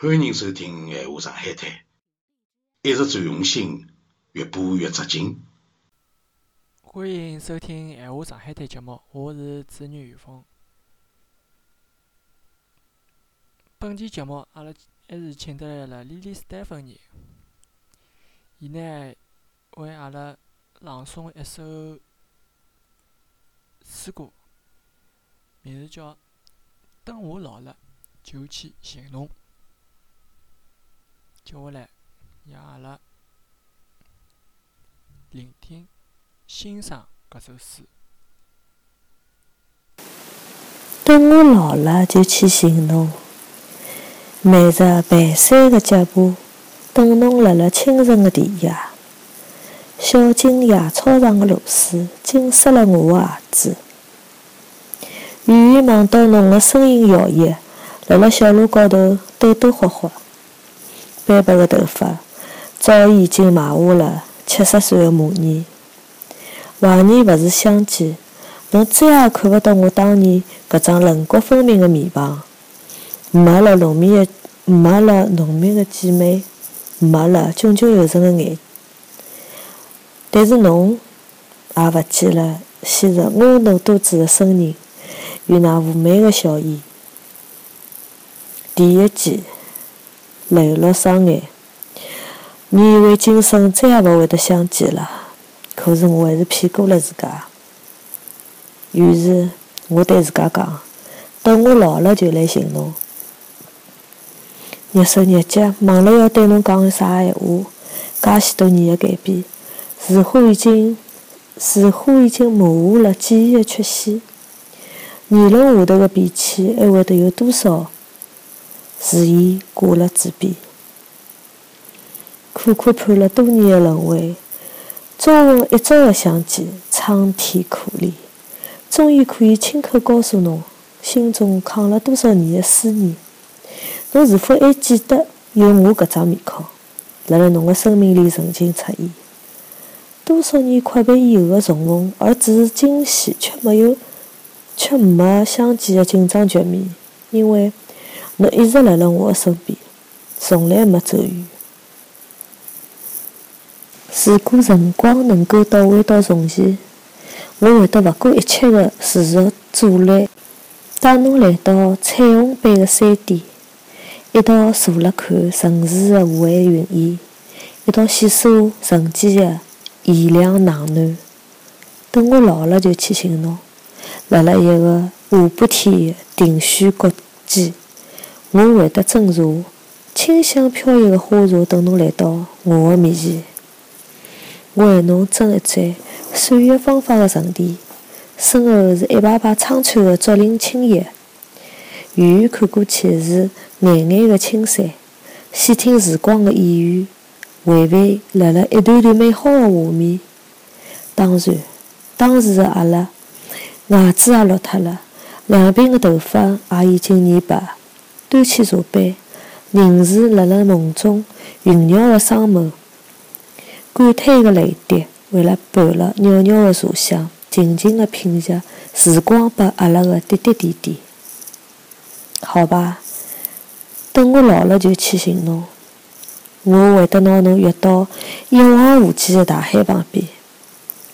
欢迎收听《闲话上海滩》，一直最用心，越播越扎劲。欢迎收听《闲话上海滩》节目，我是主持人于峰。本期节目，阿拉还是请得来了莉莉斯丹芬妮，伊呢为阿拉朗诵一首诗歌，名字叫《等我老了就去寻侬》。接下来，让阿拉聆听、欣赏搿首诗。等我老了就去寻侬，迈着蹒跚的脚步，等侬辣辣清晨的田野。小径野草上的露水浸湿了我的鞋子。远远望到侬的身影摇曳，辣辣小路高头抖抖晃晃。斑白的头发早已经埋下了七十岁的模样。怀念勿是相见，侬再也看勿到我当年搿张轮廓分明的面庞，没了浓密的，没了浓密的剑眉，没了炯炯有神的眼。但是侬也勿见了昔日婀娜多姿的身影与那妩媚的笑颜。第一季。泪落双眼，你以为今生再也勿会得相见了，可是我还是骗过了自家。于是，我对自家讲：等我老了就来寻侬。日手日脚忙了要对侬讲啥闲话，介许多年的改变，似乎已经似乎已经模糊了记忆的缺陷。年轮下头的变迁，还会得有多少？誓言挂了嘴边，苦苦盼了多年的轮回，终逢一朝的相见，苍天可怜。终于可以亲口告诉侬，心中扛了多少年的思念。侬是否还记得有我搿张面孔，辣辣侬的生命里曾经出现？多少年阔别以后的重逢，而只是惊喜，却没有，却没相见的紧张局面，因为。侬一直辣辣我的身边，从来没走远。如果辰光能够倒回到从前，我会得勿顾一切的持续阻拦，带侬来到彩虹般的山巅，一道坐辣看城市的雾霭云烟，一道细数人间的炎凉冷暖。等我老了就去寻侬，辣辣一个下半天的庭轩国间。我会得斟茶，清香飘逸的花茶等侬来到我的面前，我为侬斟一盏岁月芳芳的沉淀。身后是一排排苍翠的竹林青叶，远远看过去是巍巍的青山。细听时光的呓语，回味辣辣一段段美好的画面。当然，当时的阿拉牙齿也落脱了，两鬓的头发也已经染白。端起茶杯，凝视辣辣梦中萦绕的双眸，感叹的泪滴为了伴了袅袅的茶香，静静的品着时光拨阿拉的点点滴滴。好吧，等我老了就去寻侬，我会得拿侬约到一望无际的大海旁边，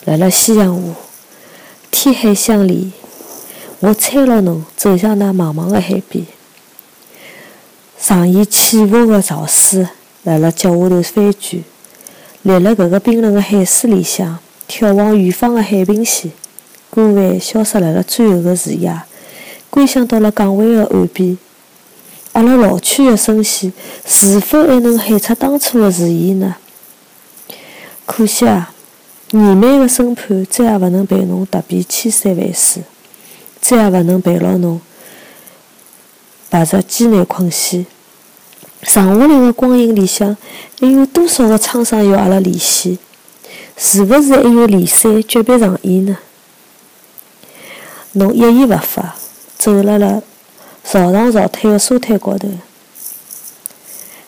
辣辣夕阳下，天海相连，我搀牢侬走向那茫茫的海边。上演起伏的潮水，辣辣脚下头翻卷，立辣搿个冰冷的海水里向，眺望远方的海平线。孤帆消失辣辣最后的视野，归乡到了港湾的岸边。阿拉老去的声线，是否还能喊出当初的誓言呢？可惜啊，年迈的身畔再也勿能陪侬踏遍千山万水，再也勿能陪牢侬踏着艰难困险。剩下来的光阴里向，还有多少个沧桑要阿拉联系？是勿是还有离散诀别长演呢？侬一言勿发，走辣辣潮涨潮退的沙滩高头，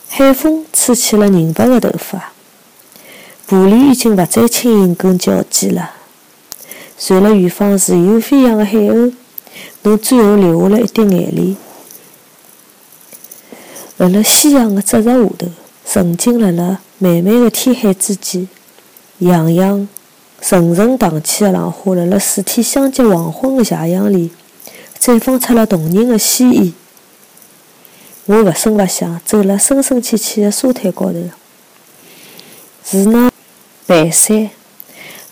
海风吹起了银白的头发，步履已经勿再轻盈跟矫健了。随了远方自由飞扬的海鸥，侬最后流下了一滴眼泪。辣辣夕阳的折射下头，沉浸辣辣漫漫的天海之间，洋洋沉沉荡起的浪花，辣辣水天相接黄昏的斜阳里，绽放出了动人的鲜艳。我勿声勿响走辣深深浅浅的沙滩高头，是那蹒跚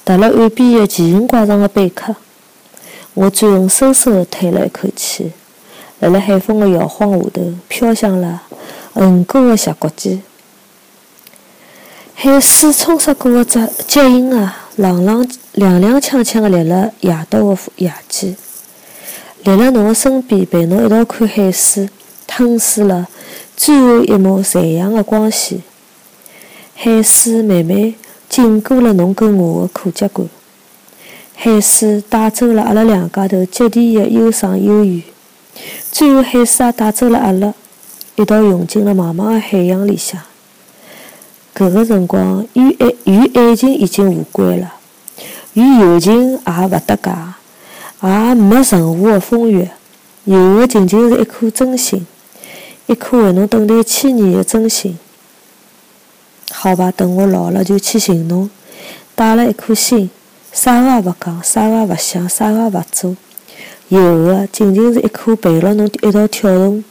踏辣岸边的奇形怪状的贝壳。我最后深深地叹了一口气，辣辣海风的摇晃下头，飘向了恒古的斜角尖。海水冲刷过的脚脚印啊，踉踉踉踉跄跄地立辣夜到的夜间，立辣侬的身边，陪侬一道看海水吞噬了最后一抹残阳的光线。海水慢慢浸过了侬跟我的裤脚管。海水带走了阿拉两家头接地的忧伤忧郁，最后海水也带走了阿拉，一道涌进了茫茫的海洋里向。搿个辰光，与爱与爱情已经无关了，与友情也勿搭界，也没任何的风月，有的仅仅是一颗真心，一颗为侬等待千年的真心。好吧，等我老了就去寻侬，带了一颗心。啥个也勿讲，啥个也勿想，啥个也勿做，有个仅仅是一颗陪了侬一道跳动，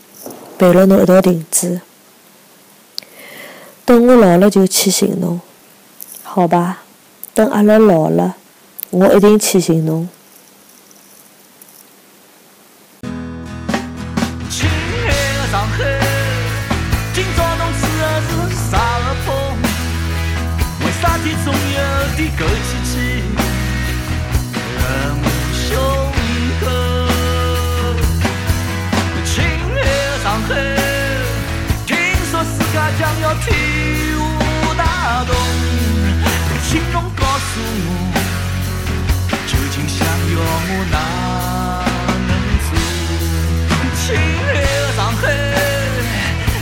陪了侬一道停止。等我老了就去寻侬，好吧？等阿拉老了，我一定去寻侬。将要天下大同，请侬告诉我，究竟想要我哪能做？亲爱的上海，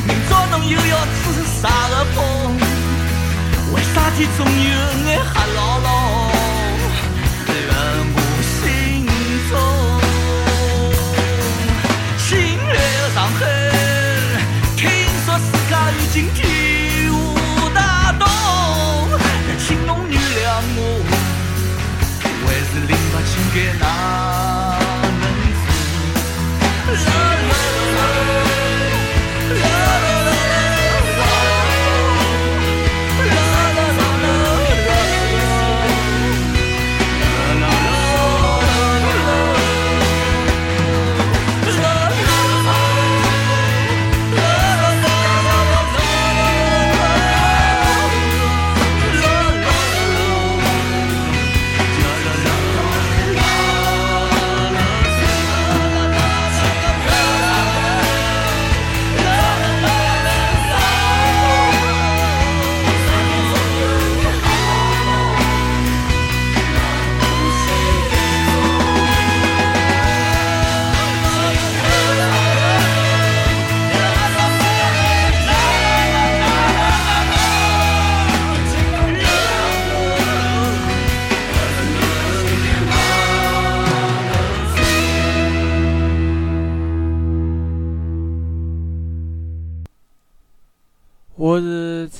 明朝侬又要吹啥个风？为啥子总有眼黑牢牢辣我心中？亲爱的上海。今天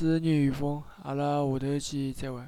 我是主持人于峰，阿拉下头见，再会。